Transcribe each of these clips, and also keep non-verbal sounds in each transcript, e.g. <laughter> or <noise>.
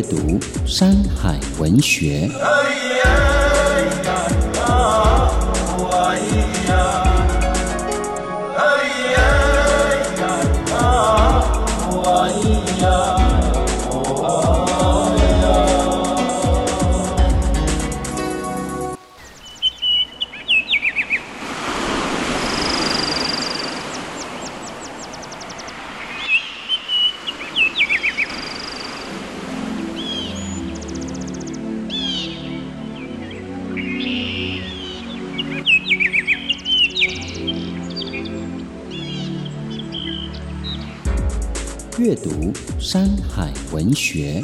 阅读《山海文学》。阅读《山海文学》。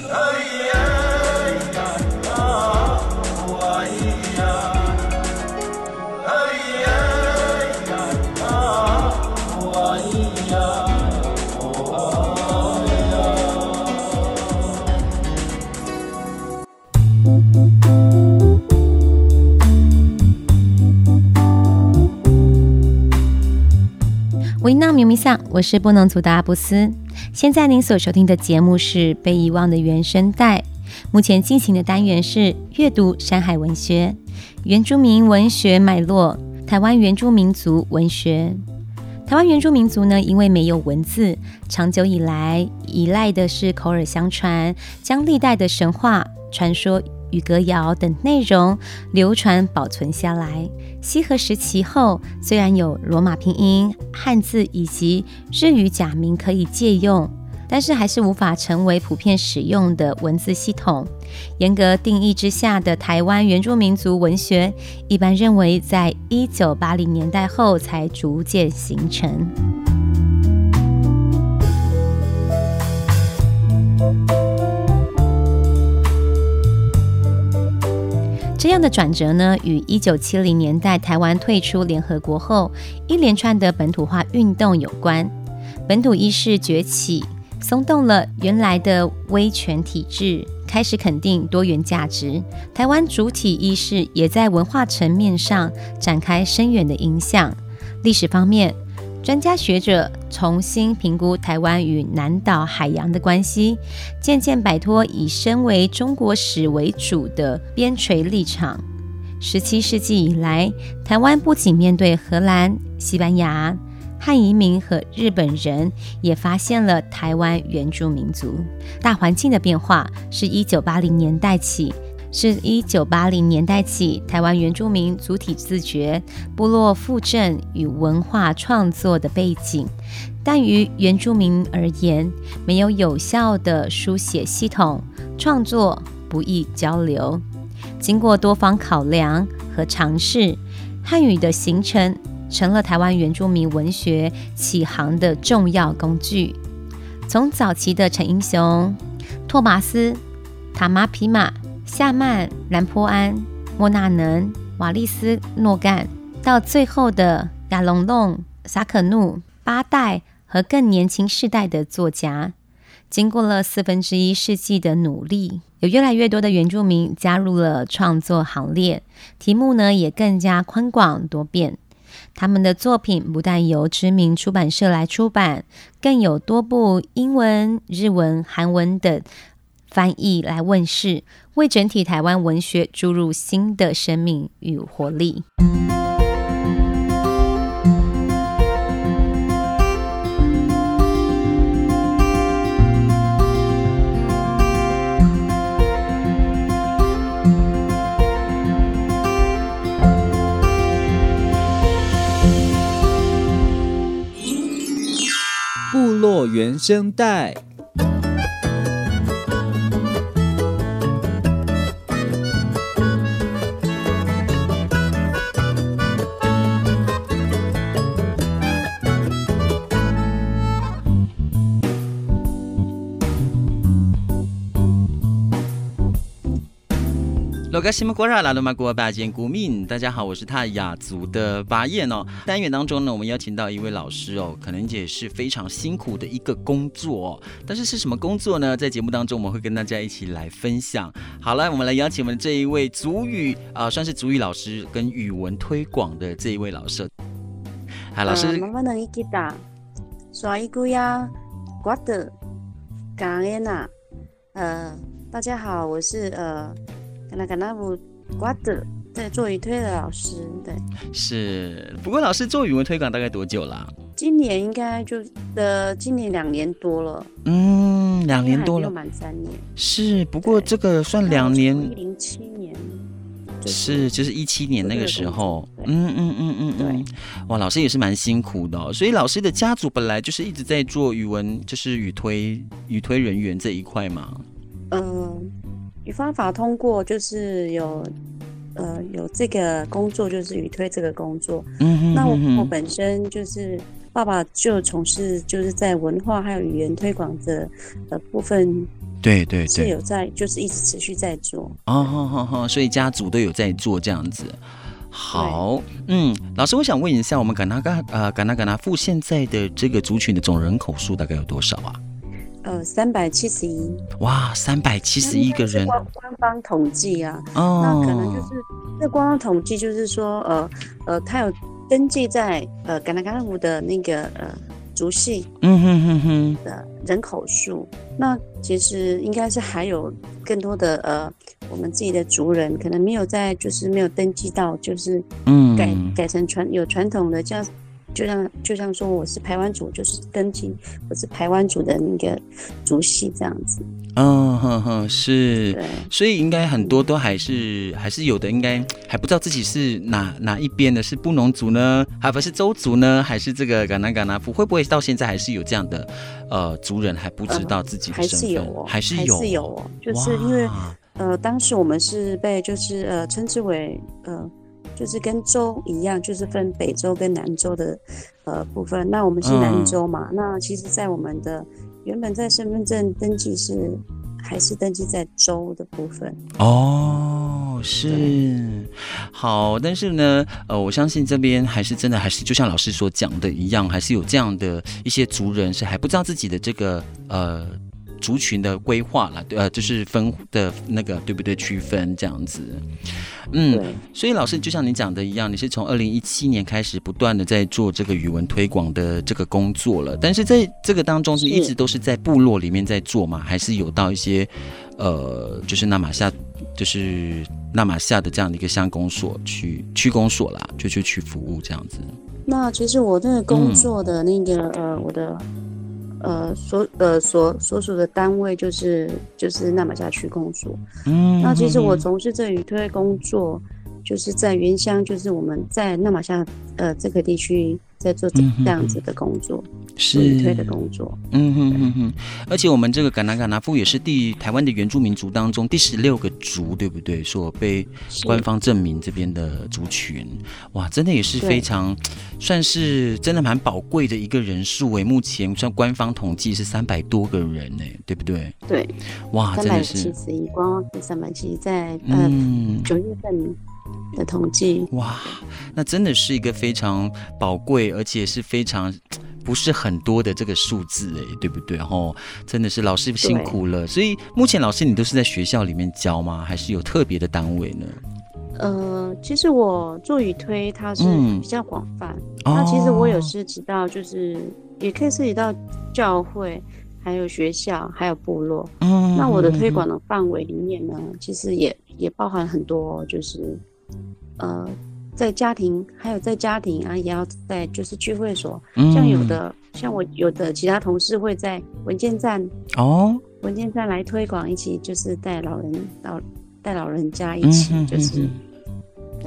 维纳米米桑，我是布农族的阿布斯。现在您所收听的节目是被遗忘的原声带。目前进行的单元是阅读山海文学、原住民文学脉络、台湾原住民族文学。台湾原住民族呢，因为没有文字，长久以来依赖的是口耳相传，将历代的神话传说与歌谣等内容流传保存下来。西河时期后，虽然有罗马拼音、汉字以及日语假名可以借用，但是还是无法成为普遍使用的文字系统。严格定义之下的台湾原住民族文学，一般认为在一九八零年代后才逐渐形成。这样的转折呢，与一九七零年代台湾退出联合国后一连串的本土化运动有关。本土意识崛起，松动了原来的威权体制，开始肯定多元价值。台湾主体意识也在文化层面上展开深远的影响。历史方面，专家学者重新评估台湾与南岛海洋的关系，渐渐摆脱以身为中国史为主的边陲立场。十七世纪以来，台湾不仅面对荷兰、西班牙、汉移民和日本人，也发现了台湾原住民族。大环境的变化是一九八零年代起。是一九八零年代起，台湾原住民主体自觉、部落复振与文化创作的背景，但于原住民而言，没有有效的书写系统，创作不易交流。经过多方考量和尝试，汉语的形成成了台湾原住民文学启航的重要工具。从早期的陈英雄、托马斯、塔玛皮马。夏曼、兰坡安、莫那能、瓦利斯诺干，到最后的亚隆隆、萨可努、八代和更年轻世代的作家，经过了四分之一世纪的努力，有越来越多的原住民加入了创作行列，题目呢也更加宽广多变。他们的作品不但由知名出版社来出版，更有多部英文、日文、韩文等。翻译来问世，为整体台湾文学注入新的生命与活力。部落原声带。罗嘎西木果拉拉罗马国巴坚古敏，大家好，我是泰雅族的巴彦哦。单元当中呢，我们邀请到一位老师哦，可能也是非常辛苦的一个工作哦。但是是什么工作呢？在节目当中，我们会跟大家一起来分享。好了，我们来邀请我们这一位族语啊、呃，算是族语老师跟语文推广的这一位老师。好，老师。妈妈能一起打，刷一个呀，瓜的，感恩呐。呃，大家好，我是呃。那个那部瓜的，对，做语推的老师，对，是。不过老师做语文推广大概多久了？今年应该就呃，今年两年多了。嗯，两年多了，满三年。是，不过这个算两年。一零七年。是，就是一七年那个时候。嗯嗯嗯嗯嗯。哇，老师也是蛮辛苦的哦。所以老师的家族本来就是一直在做语文，就是语推语推人员这一块嘛。嗯。语方法通过就是有，呃，有这个工作就是语推这个工作。嗯哼，那我我本身就是爸爸就从事就是在文化还有语言推广的呃部分。对对对，是有在就是一直持续在做。哦好好好，所以家族都有在做这样子。好，嗯，老师，我想问一下，我们甘纳嘎呃甘纳嘎纳富现在的这个族群的总人口数大概有多少啊？呃，三百七十一。哇，三百七十一个人。官官方统计啊，哦，那可能就是那官方统计就是说，呃呃，他有登记在呃甘纳嘎拉的那个呃族系，嗯哼哼哼的人口数。那其实应该是还有更多的呃，我们自己的族人可能没有在，就是没有登记到，就是嗯改改成传有传统的叫。就像就像说我是排湾族，就是登记我是排湾族的那个族系这样子。嗯哼哼，是，对所以应该很多都还是还是有的，应该还不知道自己是哪哪一边的，是布农族呢，还不是邹族呢，还是这个甘纳嘎纳夫？会不会到现在还是有这样的呃族人还不知道自己的身份？还是有哦，还是有，是有哦，就是因为呃，当时我们是被就是呃称之为呃。就是跟州一样，就是分北州跟南州的呃部分。那我们是南州嘛？嗯、那其实，在我们的原本在身份证登记是还是登记在州的部分。哦，是好，但是呢，呃，我相信这边还是真的，还是就像老师所讲的一样，还是有这样的一些族人是还不知道自己的这个呃。族群的规划了，对，呃，就是分的那个，对不对？区分这样子，嗯，所以老师就像你讲的一样，你是从二零一七年开始不断的在做这个语文推广的这个工作了，但是在这个当中是一直都是在部落里面在做吗？还是有到一些呃，就是纳马夏，就是纳马夏的这样的一个乡公所去区公所啦，就去去服务这样子。那其实我那个工作的那个、嗯、呃，我的。呃，所呃所所属的单位就是就是那玛夏区公所。嗯，那其实我从事这语推工作，就是在原乡，就是我们在那玛夏呃这个地区。在做这样子的工作，是语推的工作。嗯哼哼哼，而且我们这个甘纳嘎纳夫也是第台湾的原住民族当中第十六个族，对不对？所被官方证明这边的族群，哇，真的也是非常，算是真的蛮宝贵的一个人数诶。目前算官方统计是三百多个人呢，对不对？对，哇，真的是三百七十一，官方是三百七，在嗯九月份。的统计哇，那真的是一个非常宝贵，而且是非常不是很多的这个数字哎，对不对？哦，真的是老师辛苦了。所以目前老师你都是在学校里面教吗？还是有特别的单位呢？呃，其实我做语推它是比较广泛，嗯、那其实我有涉及到，就是也可以涉及到教会，还有学校，还有部落。嗯，那我的推广的范围里面呢，其实也也包含很多，就是。呃，在家庭，还有在家庭啊，也要在就是聚会所，嗯、像有的像我有的其他同事会在文件站哦，文件站来推广，一起就是带老人到带老人家一起就是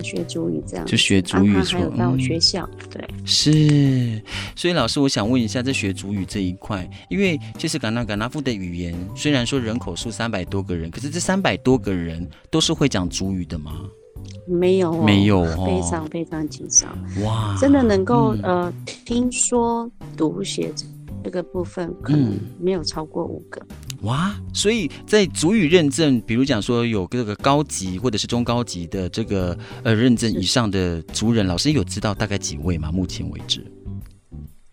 学主语这样，就学主语，还有到学校，嗯、对，是。所以老师，我想问一下，在学主语这一块，因为其实甘纳嘎纳夫的语言虽然说人口数三百多个人，可是这三百多个人都是会讲主语的吗？没有、哦，没有、哦，非常非常紧张。哇，真的能够、嗯、呃听说读写这个部分，可能没有超过五个。哇，所以在族语认证，比如讲说有这个高级或者是中高级的这个呃认证以上的族人，老师有知道大概几位吗？目前为止？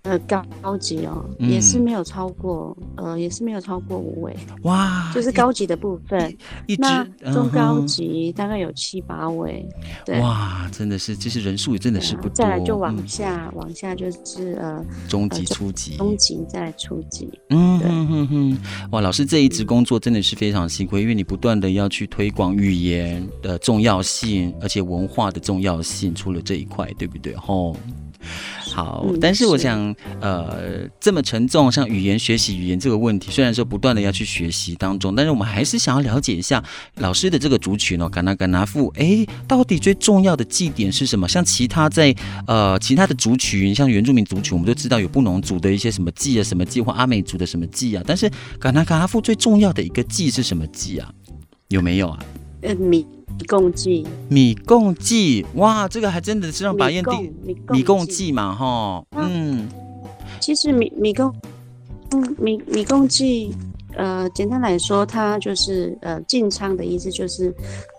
呃，高高级哦，嗯、也是没有超过，呃，也是没有超过五位。哇，就是高级的部分，那中高级大概有七八位。对，哇，真的是，其实人数也真的是不多。再来就往下，嗯、往下就是呃，中级、初级、中级再来初级。嗯哼哼哼，哇，老师这一职工作真的是非常辛苦，因为你不断的要去推广语言的重要性，而且文化的重要性，除了这一块，对不对？吼。好，但是我想，呃，这么沉重，像语言学习语言这个问题，虽然说不断的要去学习当中，但是我们还是想要了解一下老师的这个族群哦，嘎纳嘎纳富，哎，到底最重要的祭典是什么？像其他在呃其他的族群，像原住民族群，我们都知道有布农族的一些什么祭啊，什么祭，或阿美族的什么祭啊，但是嘎纳嘎纳富最重要的一个祭是什么祭啊？有没有啊？米贡祭，米共祭，哇，这个还真的是让白燕定米共祭嘛，哈，嗯，其实米米共，嗯，米米共祭，呃，简单来说，它就是呃进仓的意思，就是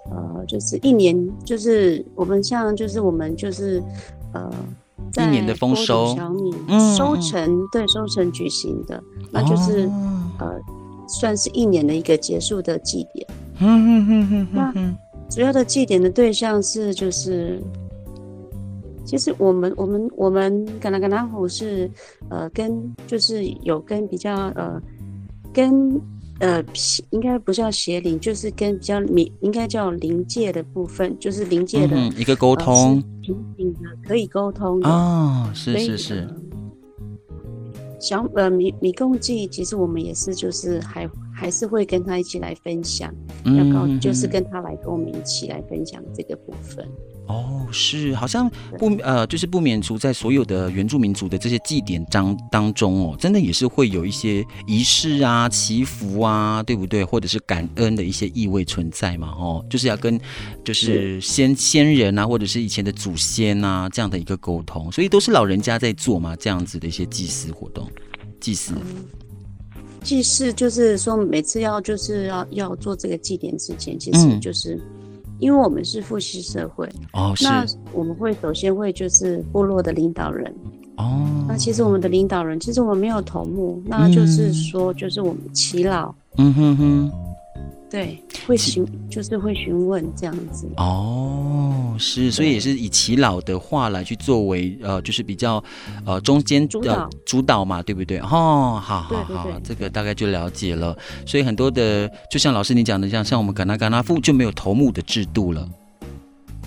呃，就是一年，就是我们像，就是我们就是呃，一年的丰收，小米收成，对，收成举行的，那就是呃，算是一年的一个结束的祭典，嗯嗯嗯嗯，那。主要的祭典的对象是，就是，其实我们我们我们噶纳噶纳夫是，呃，跟就是有跟比较呃，跟呃应该不叫邪灵，就是跟比较灵应该叫灵界的部分，就是灵界的、嗯、一个沟通，平行的可以沟通的哦，是是是。呃、小呃米米贡祭，其实我们也是就是还。还是会跟他一起来分享，要告就是跟他来跟我们一起来分享这个部分。哦，是，好像不呃，就是不免除在所有的原住民族的这些祭典当当中哦，真的也是会有一些仪式啊、祈福啊，对不对？或者是感恩的一些意味存在嘛，哦，就是要跟就是先先人啊，或者是以前的祖先啊这样的一个沟通，所以都是老人家在做嘛，这样子的一些祭祀活动，祭祀。嗯祭祀就是说，每次要就是要要做这个祭典之前，其实就是，嗯、因为我们是父系社会哦，那我们会首先会就是部落的领导人哦，那其实我们的领导人其实我们没有头目，那就是说就是我们耆老，嗯哼哼。对，会询就是会询问这样子哦，是，所以也是以耆老的话来去作为呃，就是比较呃中间主导、呃、主导嘛，对不对？哦，好好好，这个大概就了解了。所以很多的，就像老师你讲的，像像我们嘎纳嘎纳富就没有头目的制度了。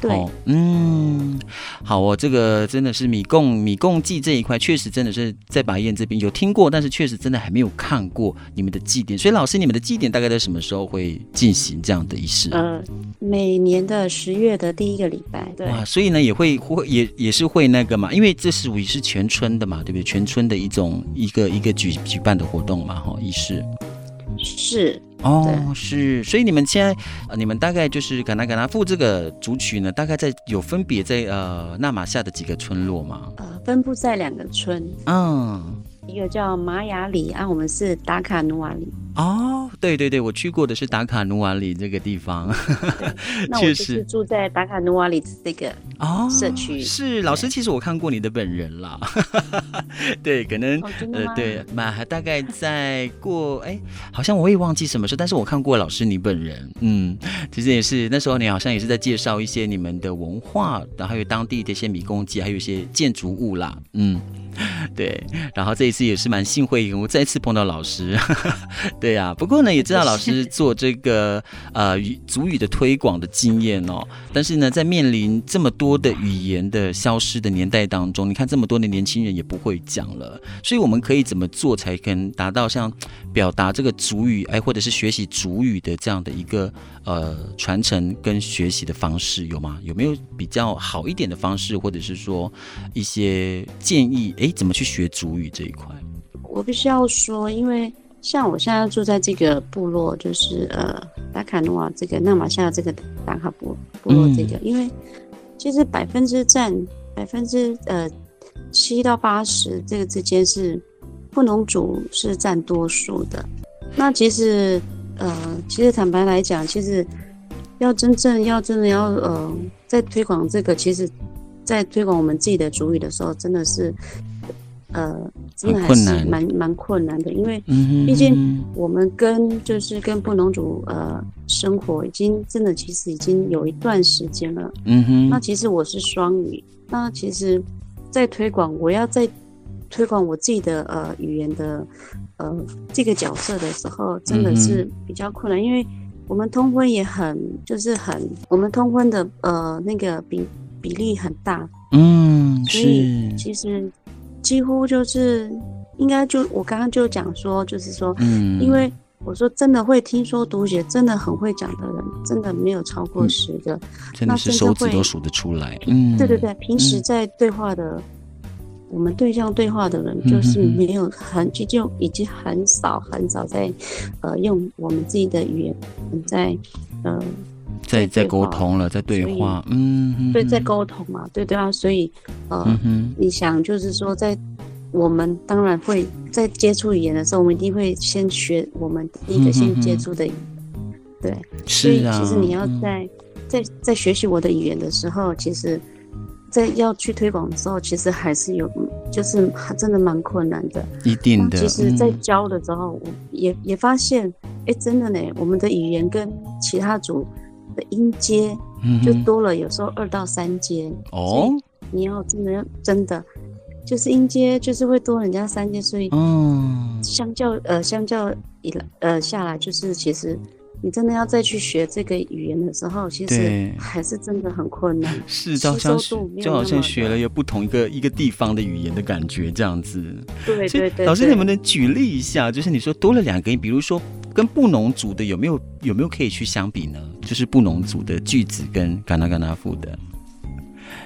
对、哦，嗯，好哦，这个真的是米贡米贡祭这一块，确实真的是在白燕这边有听过，但是确实真的还没有看过你们的祭典。所以老师，你们的祭典大概在什么时候会进行这样的仪式？呃，每年的十月的第一个礼拜。对，哇，所以呢也会会也也是会那个嘛，因为这属于是全村的嘛，对不对？全村的一种一个一个举举办的活动嘛，哈，仪式。是。哦，是，所以你们现在，呃，你们大概就是嘎纳嘎纳富这个族群呢，大概在有分别在呃纳玛夏的几个村落吗？呃，分布在两个村，嗯，一个叫玛雅里啊，我们是达卡努瓦里。哦，对对对，我去过的是达卡努瓦里这个地方，那 <laughs> 我就是住在达卡努瓦里这个哦社区。是老师，其实我看过你的本人啦，<laughs> 对，可能、哦、呃对，嘛还大概在过哎，好像我也忘记什么时候，但是我看过老师你本人，嗯，其实也是那时候你好像也是在介绍一些你们的文化，然后还有当地的一些米贡祭，还有一些建筑物啦，嗯。对，然后这一次也是蛮幸会，我再次碰到老师。对呀、啊，不过呢，也知道老师做这个呃语族语的推广的经验哦。但是呢，在面临这么多的语言的消失的年代当中，你看这么多的年轻人也不会讲了，所以我们可以怎么做才可能达到像表达这个主语哎，或者是学习主语的这样的一个呃传承跟学习的方式有吗？有没有比较好一点的方式，或者是说一些建议？哎，怎么去学主语这一块？我必须要说，因为像我现在住在这个部落，就是呃达卡诺瓦这个纳玛夏这个达卡部部落这个，嗯、因为其实百分之占百分之呃七到八十这个之间是布农族是占多数的，那其实呃，其实坦白来讲，其实要真正要真的要呃，在推广这个，其实，在推广我们自己的族语的时候，真的是。呃，真的还是蛮蛮困难的，因为毕竟我们跟就是跟布农族呃生活已经真的其实已经有一段时间了。嗯哼，那其实我是双语，那其实，在推广我要在推广我自己的呃语言的呃这个角色的时候，真的是比较困难，因为我们通婚也很就是很我们通婚的呃那个比比例很大。嗯，所以其实。几乎就是应该就我刚刚就讲说，就是说，嗯，因为我说真的会听说读写，真的很会讲的人，真的没有超过十个，嗯、真的是手指都数得出来。嗯，对对对，平时在对话的，嗯、我们对象对话的人，就是没有很就就已经很少很少在，呃，用我们自己的语言在，呃，在在沟通了，在对话，嗯，对，在沟通嘛，对对啊，所以，呃，嗯、哼。你想就是说，在我们当然会在接触语言的时候，我们一定会先学我们第一个先接触的语言，对，所以其实你要在、嗯、在在学习我的语言的时候，其实，在要去推广的时候，其实还是有，就是真的蛮困难的，一定的。其实，在教的时候，我也也发现，哎，真的呢，我们的语言跟其他组。的音阶就多了，有时候二到三阶哦。你要真的要真的，就是音阶就是会多人家三阶，所以嗯，相较呃相较以来呃下来，就是其实你真的要再去学这个语言的时候，其实还是真的很困难。<laughs> 是，就好像就好像学了有不同一个一个地方的语言的感觉这样子。对对对。老师，能不能举例一下？就是你说多了两个音，比如说。跟布农族的有没有有没有可以去相比呢？就是布农族的句子跟嘎纳嘎纳富的，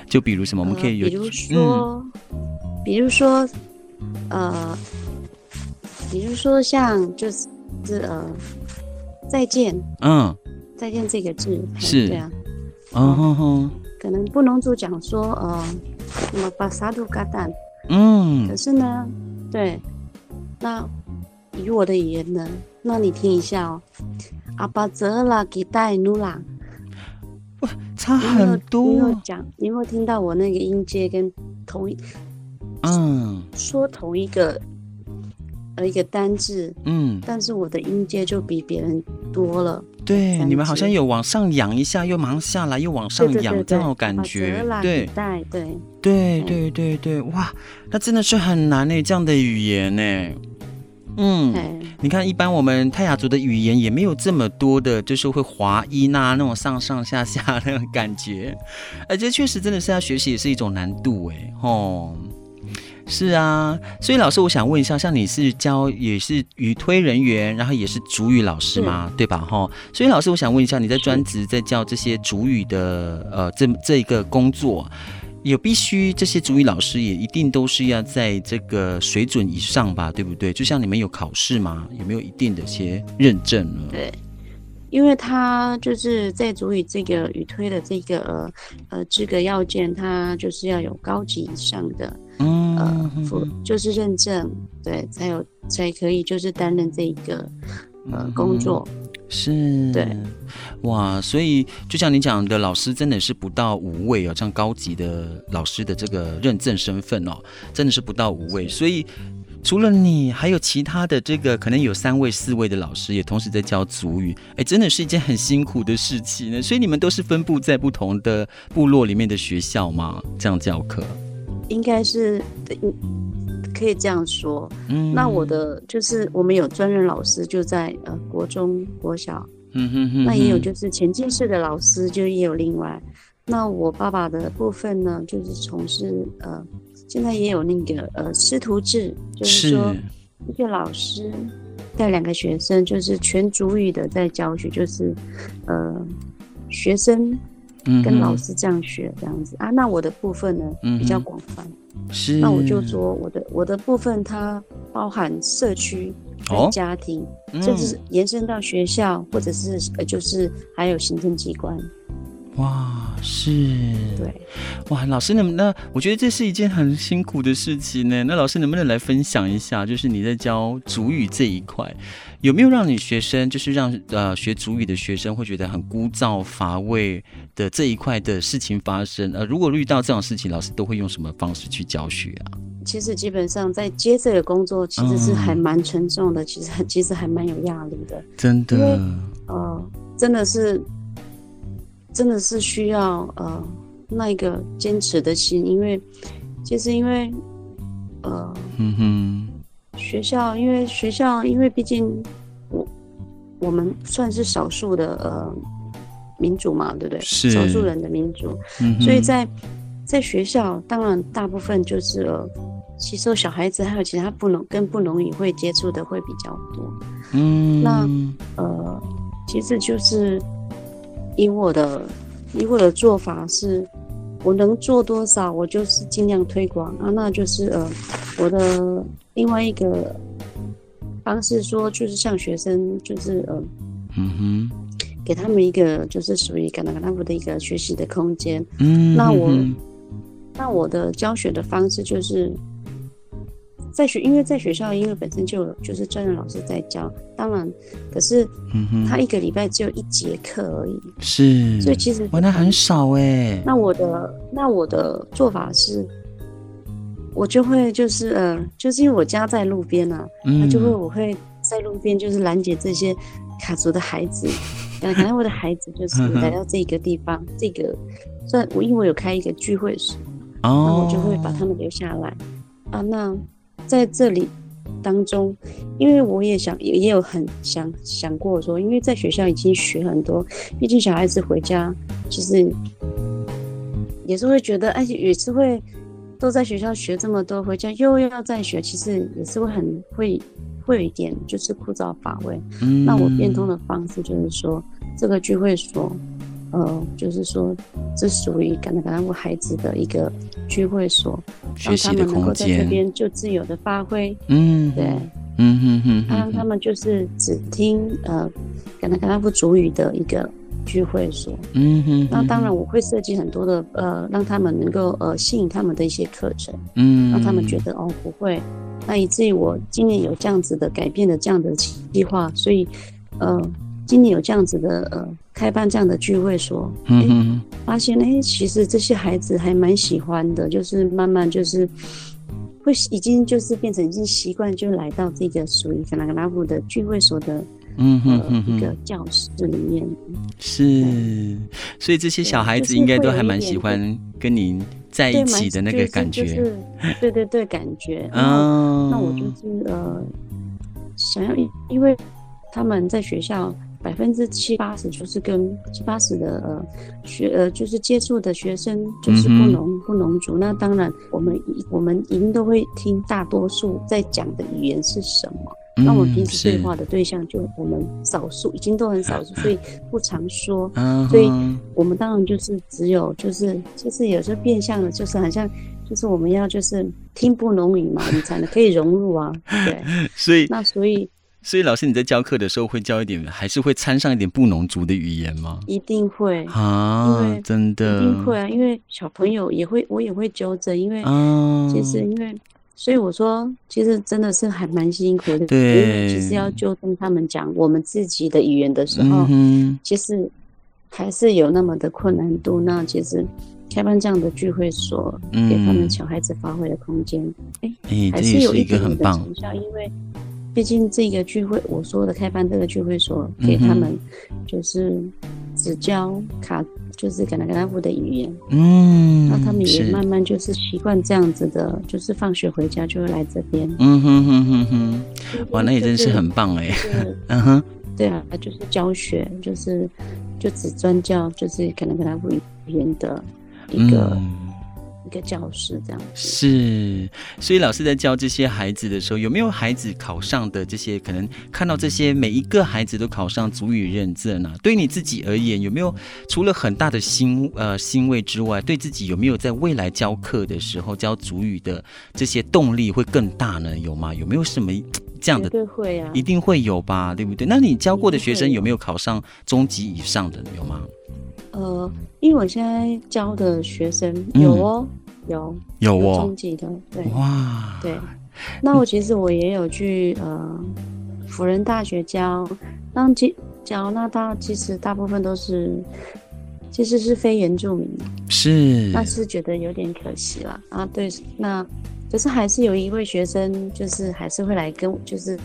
就比如什么，我们可以有，呃、比如说，嗯、比如说，呃，比如说像就是呃，再见，嗯，再见这个字是。对啊，嗯哼哼，可能布农族讲说呃什么巴萨杜嘎蛋，嗯，可是呢，对，那以我的语言呢？那你听一下哦，阿巴泽拉给带努拉，哇，差很多。你有讲，你有没有听到我那个音阶跟同一，嗯，说同一个呃一个单字，嗯，但是我的音阶就比别人多了。对，你们好像有往上扬一下，又马上下来，又往上扬这种感觉。对，对，对，对，对，对，对，哇，那真的是很难呢，这样的语言呢。嗯，你看，一般我们泰雅族的语言也没有这么多的，就是会滑音啊，那种上上下下那种感觉，而且确实真的是要学习也是一种难度哎，吼，是啊，所以老师，我想问一下，像你是教也是语推人员，然后也是主语老师吗？对吧？哈，所以老师，我想问一下，你在专职在教这些主语的呃这这一个工作。也必须这些主语老师也一定都是要在这个水准以上吧，对不对？就像你们有考试吗？有没有一定的一些认证呢？对，因为他就是在主语这个语推的这个呃呃资格要件，他就是要有高级以上的嗯呃就是认证，对，才有才可以就是担任这一个呃工作。是，对，哇，所以就像你讲的，老师真的是不到五位哦，这样高级的老师的这个认证身份哦，真的是不到五位。所以除了你，还有其他的这个可能有三位、四位的老师也同时在教族语，哎，真的是一件很辛苦的事情呢。所以你们都是分布在不同的部落里面的学校吗？这样教课？应该是。可以这样说，嗯，那我的就是我们有专任老师就在呃国中、国小，嗯哼哼，那也有就是前进式的老师就也有另外，那我爸爸的部分呢，就是从事呃，现在也有那个呃师徒制，就是。说一个老师带两个学生，就是全主语的在教学，就是呃学生跟老师这样学这样子，啊，那我的部分呢比较广泛。是，那我就说我的我的部分，它包含社区、跟家庭，甚至延伸到学校，或者是呃，就是还有行政机关。哇，是，对，哇，老师，那那我觉得这是一件很辛苦的事情呢。那老师能不能来分享一下，就是你在教主语这一块，有没有让你学生，就是让呃学主语的学生会觉得很枯燥乏味的这一块的事情发生？呃，如果遇到这种事情，老师都会用什么方式去教学啊？其实基本上在接这个工作，其实是还蛮沉重的，嗯、其实其实还蛮有压力的，真的，呃，真的是。真的是需要呃那一个坚持的心，因为其实因为呃嗯哼学校，因为学校，因为毕竟我我们算是少数的呃民族嘛，对不对？是少数人的民族，嗯、所以在在学校，当然大部分就是呃吸收小孩子还有其他不能跟不容易会接触的会比较多。嗯，那呃其实就是。以我的以我的做法是，我能做多少，我就是尽量推广啊。那就是呃，我的另外一个方式说，就是向学生，就是呃，嗯哼，给他们一个就是属于甘达甘达夫的一个学习的空间。嗯，那我那我的教学的方式就是。在学，因为在学校，因为本身就有就是专任老师在教，当然，可是，他一个礼拜只有一节课而已，是，所以其实玩的很少哎。那我的那我的做法是，我就会就是呃，就是因为我家在路边啊，那、嗯、就会我会在路边就是拦截这些卡族的孩子，可能我的孩子就是来到这个地方，这个，算我因为我有开一个聚会室，哦，那我就会把他们留下来。啊，那。在这里当中，因为我也想，也也有很想想过说，因为在学校已经学很多，毕竟小孩子回家其实也是会觉得，而且也是会都在学校学这么多，回家又要再学，其实也是会很会会有一点就是枯燥乏味。嗯，那我变通的方式就是说，这个聚会所。呃，就是说，这属于感达甘达夫孩子的一个聚会所，让他们能够在这边就自由的发挥。嗯，对，嗯哼哼，让他们就是只听呃感达甘达夫族语的一个聚会所。嗯哼，那当然我会设计很多的呃，让他们能够呃吸引他们的一些课程。嗯，让他们觉得哦不会，那以至于我今年有这样子的改变的这样的计划，所以呃。今年有这样子的呃，开办这样的聚会所，嗯哼，发现哎、欸，其实这些孩子还蛮喜欢的，就是慢慢就是会已经就是变成已经习惯，就来到这个属于格拉格拉夫的聚会所的，嗯哼，哼，一个教室里面。是，所以这些小孩子应该都还蛮喜欢跟您在一起的那个感觉，就是就是、对对对，感觉。嗯，那我就是呃，想要因为他们在学校。百分之七八十就是跟七八十的呃学呃就是接触的学生就是不农、嗯、不农族，那当然我们我们一定都会听大多数在讲的语言是什么，嗯、那我们平时对话的对象就我们少数已经都很少数，所以不常说，嗯、所以我们当然就是只有就是就是有时候变相的，就是好像就是我们要就是听不农语嘛，你才能可以融入啊，对，<laughs> 所以那所以。所以老师，你在教课的时候会教一点，还是会掺上一点布农族的语言吗？一定会啊，真的，一定会啊，因为小朋友也会，我也会纠正，因为其实因为，所以我说，其实真的是还蛮辛苦的。对，因为其实要纠正他们讲我们自己的语言的时候，嗯、其实还是有那么的困难度。那其实开办这样的聚会所，嗯、给他们小孩子发挥的空间，哎、欸，还是有一个很棒的成效，因为。毕竟这个聚会，我说的开办这个聚会所，给他们就是只教卡，就是甘达甘达夫的语言。嗯，那他们也慢慢就是习惯这样子的，就是放学回家就会来这边。嗯哼哼哼哼，哇，那也真是很棒哎。嗯哼，对啊，就是教学，就是就只专教就是甘达甘达夫语言的一个。个教室这样是，所以老师在教这些孩子的时候，有没有孩子考上的这些？可能看到这些每一个孩子都考上族语认证呢？对你自己而言，有没有除了很大的欣呃欣慰之外，对自己有没有在未来教课的时候教族语的这些动力会更大呢？有吗？有没有什么这样的，对会啊，一定会有吧，对不对？那你教过的学生有没有考上中级以上的？有吗？呃，因为我现在教的学生有哦，嗯、有有哦，中级的，对，哇，对。那我其实我也有去呃辅仁大学教，当教那他其实大部分都是其实是非原住民，是，那是觉得有点可惜了啊。对，那可是还是有一位学生，就是还是会来跟我，就是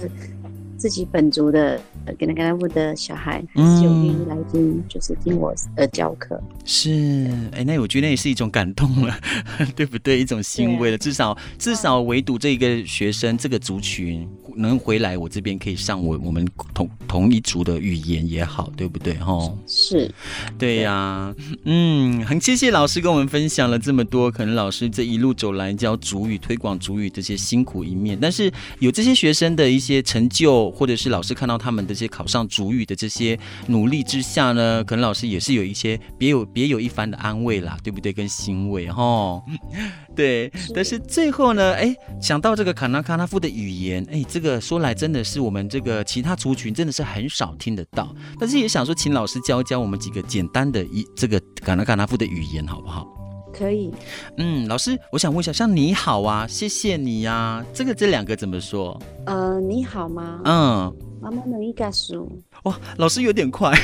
自己本族的。呃，跟那个部的小孩还是有愿意来听，嗯、就是听我呃教课。是，哎，那我觉得那也是一种感动了，<laughs> 对不对？一种欣慰了。至少，至少唯独这个学生，这个族群能回来我这边，可以上我我们同同一族的语言也好，对不对？哈，是，对呀、啊，嗯，很谢谢老师跟我们分享了这么多，可能老师这一路走来教主语、推广主语这些辛苦一面，但是有这些学生的一些成就，或者是老师看到他们的。些考上主语的这些努力之下呢，可能老师也是有一些别有别有一番的安慰啦，对不对？跟欣慰哈，对。但是最后呢，哎，想到这个卡纳卡纳夫的语言，哎，这个说来真的是我们这个其他族群真的是很少听得到。但是也想说，请老师教教我们几个简单的一这个嘎纳嘎纳夫的语言，好不好？可以。嗯，老师，我想问一下，像你好啊，谢谢你呀、啊，这个这两个怎么说？呃，你好吗？嗯。妈妈能一个数哇，老师有点快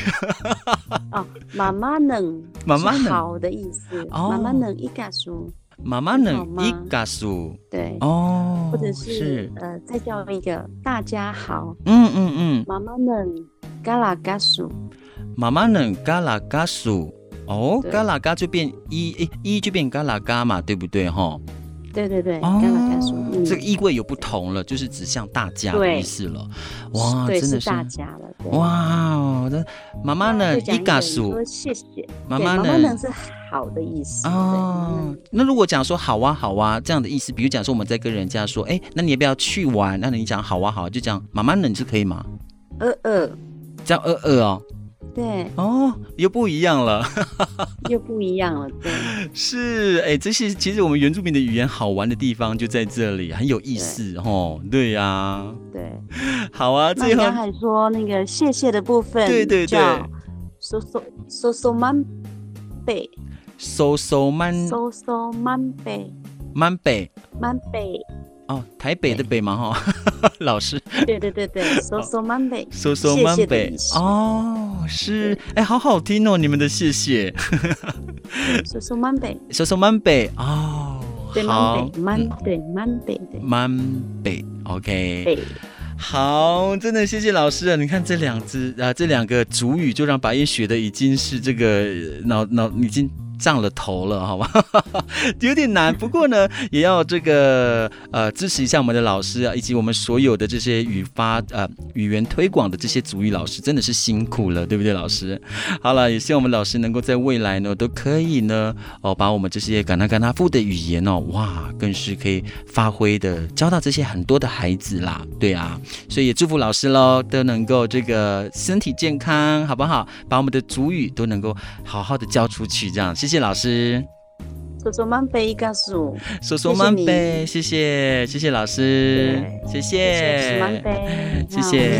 <laughs> 哦。妈妈能，妈妈能好的意思。哦妈妈能一个数，妈妈呢一嘎数，对哦，或者是呃，再叫一个大家好。嗯嗯嗯，妈妈呢嘎啦嘎数，妈妈呢嘎啦嘎数，哦，嘎啦嘎就变一，一就变嘎啦嘎嘛，对不对哈？对对对，刚刚才说，这个意味有不同了，就是指向大家的意思了。哇，真的是大家了。哇，我的妈妈呢？一嘎苏，谢谢。妈妈呢是好的意思。哦，那如果讲说好啊好啊这样的意思，比如讲说我们在跟人家说，哎，那你要不要去玩？那你讲好啊好啊，就讲妈妈呢，你是可以吗？呃呃，叫呃呃哦。对哦，又不一样了，<laughs> 又不一样了，对，是哎，这是其实我们原住民的语言好玩的地方就在这里，很有意思对哦，对呀、啊，对，好啊，最后还说那个谢谢的部分，对对对，说说说说满北，收收满搜搜满北，满北满北。哦，台北的北嘛哈，<laughs> 老师。对对对对，搜搜满北，搜搜满北。哦，是，哎，好好听哦，你们的谢谢。搜搜满北，搜搜满北哦，好，满对满北对满北，OK。好，真的谢谢老师啊！你看这两只啊，这两个主语就让白夜学的已经是这个脑脑已经。上了头了，好吧，<laughs> 有点难。不过呢，也要这个呃支持一下我们的老师啊，以及我们所有的这些语发呃语言推广的这些主语老师，真的是辛苦了，对不对，老师？好了，也希望我们老师能够在未来呢，都可以呢哦，把我们这些卡那卡那富的语言哦，哇，更是可以发挥的教到这些很多的孩子啦，对啊，所以也祝福老师喽，都能够这个身体健康，好不好？把我们的主语都能够好好的教出去，这样。谢谢老师，说说满杯告诉，说说满杯，谢谢谢谢老师，谢谢，谢谢。